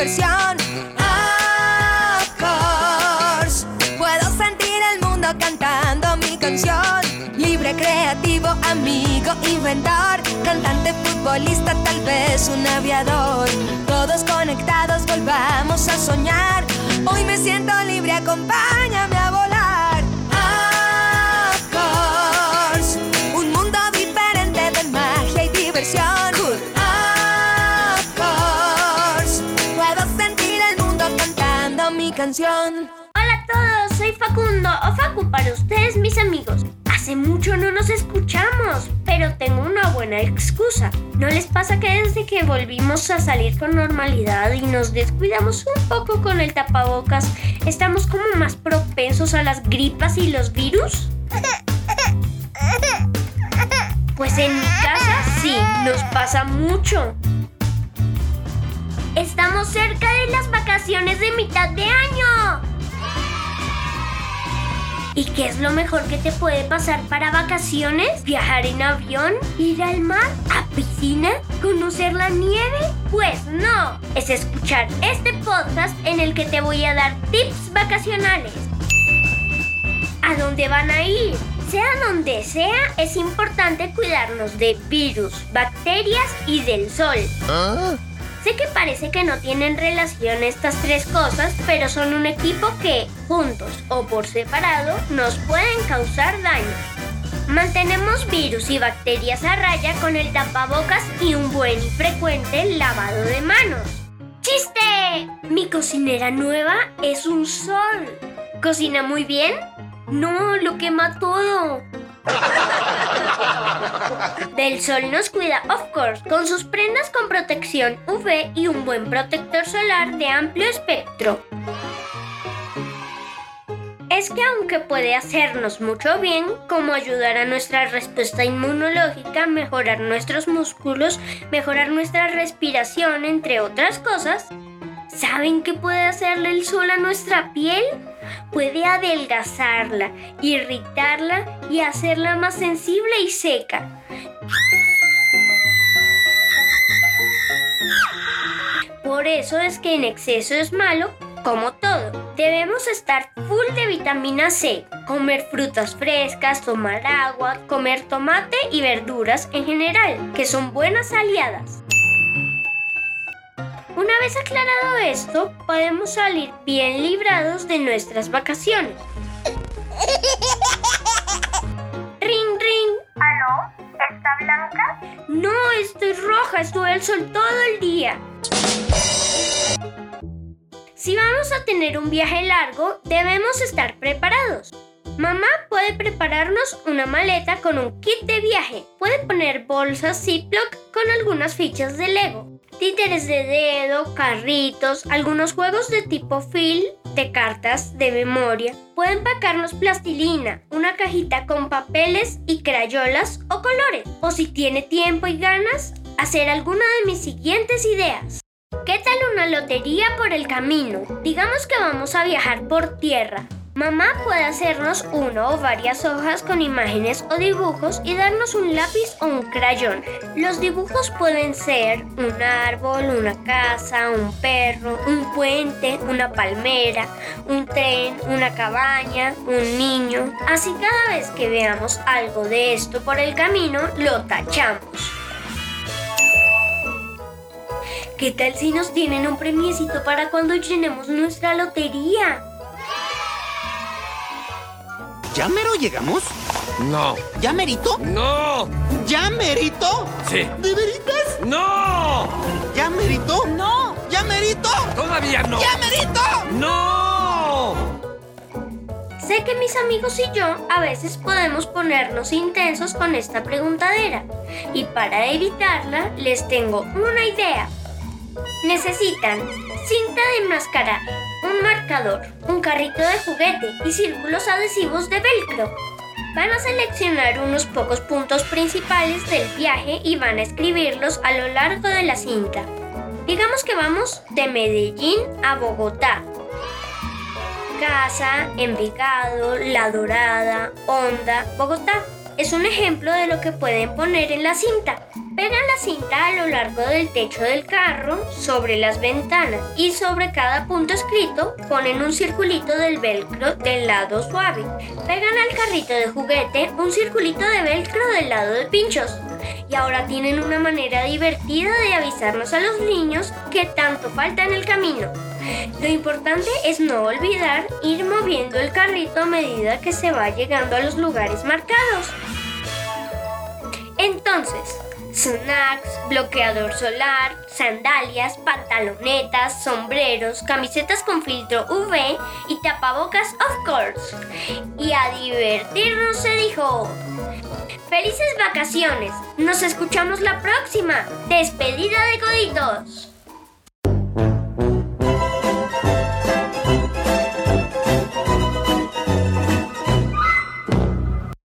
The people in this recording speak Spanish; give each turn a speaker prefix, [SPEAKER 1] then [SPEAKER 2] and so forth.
[SPEAKER 1] versión. Course, puedo sentir el mundo cantando mi canción. Libre, creativo, amigo, inventor, cantante, futbolista, tal vez un aviador. Todos conectados, volvamos a soñar. Hoy me siento libre, acompáñame a
[SPEAKER 2] Hola a todos, soy Facundo o Facu para ustedes mis amigos. Hace mucho no nos escuchamos, pero tengo una buena excusa. ¿No les pasa que desde que volvimos a salir con normalidad y nos descuidamos un poco con el tapabocas, estamos como más propensos a las gripas y los virus? Pues en mi casa sí, nos pasa mucho. Estamos cerca de las vacaciones de mitad de año. ¿Y qué es lo mejor que te puede pasar para vacaciones? ¿Viajar en avión? ¿Ir al mar? ¿A piscina? ¿Conocer la nieve? Pues no, es escuchar este podcast en el que te voy a dar tips vacacionales. ¿A dónde van a ir? Sea donde sea, es importante cuidarnos de virus, bacterias y del sol. Sé que parece que no tienen relación estas tres cosas, pero son un equipo que, juntos o por separado, nos pueden causar daño. Mantenemos virus y bacterias a raya con el tapabocas y un buen y frecuente lavado de manos. ¡Chiste! Mi cocinera nueva es un sol. ¿Cocina muy bien? No, lo quema todo. Del sol nos cuida, of course, con sus prendas con protección UV y un buen protector solar de amplio espectro. Es que aunque puede hacernos mucho bien, como ayudar a nuestra respuesta inmunológica, mejorar nuestros músculos, mejorar nuestra respiración, entre otras cosas, ¿saben qué puede hacerle el sol a nuestra piel? Puede adelgazarla, irritarla y hacerla más sensible y seca. Por eso es que en exceso es malo, como todo. Debemos estar full de vitamina C, comer frutas frescas, tomar agua, comer tomate y verduras en general, que son buenas aliadas. Una vez aclarado esto, podemos salir bien librados de nuestras vacaciones. Ring, ring.
[SPEAKER 3] ¿Aló? ¿Está blanca?
[SPEAKER 2] No, estoy roja, estuve al sol todo el día. Si vamos a tener un viaje largo, debemos estar preparados. Mamá puede prepararnos una maleta con un kit de viaje. Puede poner bolsas Ziploc con algunas fichas de Lego, títeres de dedo, carritos, algunos juegos de tipo fil, de cartas, de memoria. Puede empacarnos plastilina, una cajita con papeles y crayolas o colores. O si tiene tiempo y ganas, hacer alguna de mis siguientes ideas. ¿Qué tal una lotería por el camino? Digamos que vamos a viajar por tierra. Mamá puede hacernos uno o varias hojas con imágenes o dibujos y darnos un lápiz o un crayón. Los dibujos pueden ser un árbol, una casa, un perro, un puente, una palmera, un tren, una cabaña, un niño. Así cada vez que veamos algo de esto por el camino, lo tachamos. ¿Qué tal si nos tienen un premiecito para cuando llenemos nuestra lotería?
[SPEAKER 4] ¿Ya mero llegamos?
[SPEAKER 5] No.
[SPEAKER 4] ¿Ya merito?
[SPEAKER 5] No.
[SPEAKER 4] ¿Ya merito?
[SPEAKER 5] Sí.
[SPEAKER 4] ¿De veritas?
[SPEAKER 5] No.
[SPEAKER 4] ¿Ya merito?
[SPEAKER 1] No.
[SPEAKER 4] ¿Ya merito?
[SPEAKER 5] Todavía no.
[SPEAKER 4] ¡Ya merito!
[SPEAKER 5] No.
[SPEAKER 2] Sé que mis amigos y yo a veces podemos ponernos intensos con esta preguntadera y para evitarla les tengo una idea. Necesitan cinta de enmascarar, un marcador, un carrito de juguete y círculos adhesivos de velcro. Van a seleccionar unos pocos puntos principales del viaje y van a escribirlos a lo largo de la cinta. Digamos que vamos de Medellín a Bogotá. Casa, Envigado, La Dorada, Honda, Bogotá. Es un ejemplo de lo que pueden poner en la cinta. Pegan la cinta a lo largo del techo del carro, sobre las ventanas y sobre cada punto escrito ponen un circulito del velcro del lado suave. Pegan al carrito de juguete un circulito de velcro del lado de pinchos. Y ahora tienen una manera divertida de avisarnos a los niños que tanto falta en el camino. Lo importante es no olvidar ir moviendo el carrito a medida que se va llegando a los lugares marcados. Entonces, snacks, bloqueador solar, sandalias, pantalonetas, sombreros, camisetas con filtro UV y tapabocas, of course. Y a divertirnos se dijo. ¡Felices vacaciones! Nos escuchamos la próxima. Despedida de coditos.